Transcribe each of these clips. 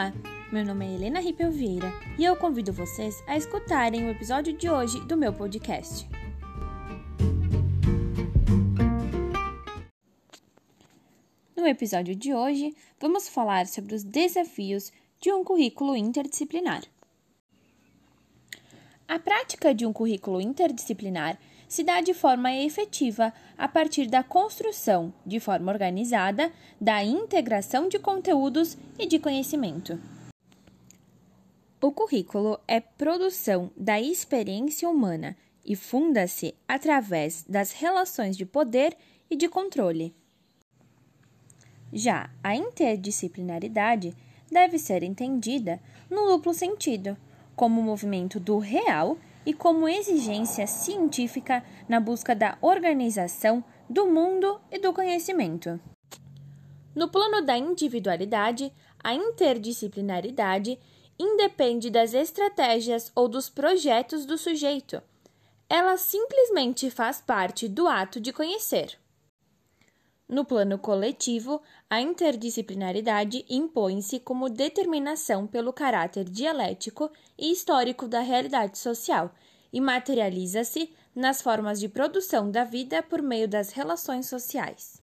Olá, meu nome é Helena Ripel Vieira e eu convido vocês a escutarem o episódio de hoje do meu podcast. No episódio de hoje, vamos falar sobre os desafios de um currículo interdisciplinar. A prática de um currículo interdisciplinar se dá de forma efetiva a partir da construção, de forma organizada, da integração de conteúdos e de conhecimento. O currículo é produção da experiência humana e funda-se através das relações de poder e de controle. Já a interdisciplinaridade deve ser entendida no duplo sentido, como movimento do real e como exigência científica na busca da organização do mundo e do conhecimento. No plano da individualidade, a interdisciplinaridade independe das estratégias ou dos projetos do sujeito. Ela simplesmente faz parte do ato de conhecer. No plano coletivo, a interdisciplinaridade impõe-se como determinação pelo caráter dialético e histórico da realidade social e materializa-se nas formas de produção da vida por meio das relações sociais.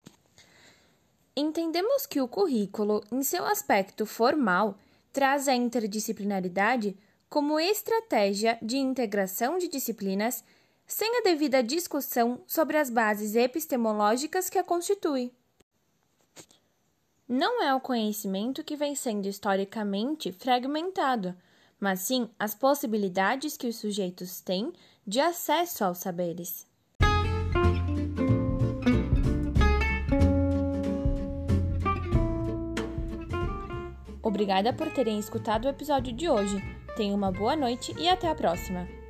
Entendemos que o currículo, em seu aspecto formal, traz a interdisciplinaridade como estratégia de integração de disciplinas sem a devida discussão sobre as bases epistemológicas que a constituem. Não é o conhecimento que vem sendo historicamente fragmentado, mas sim as possibilidades que os sujeitos têm de acesso aos saberes. Obrigada por terem escutado o episódio de hoje. Tenha uma boa noite e até a próxima!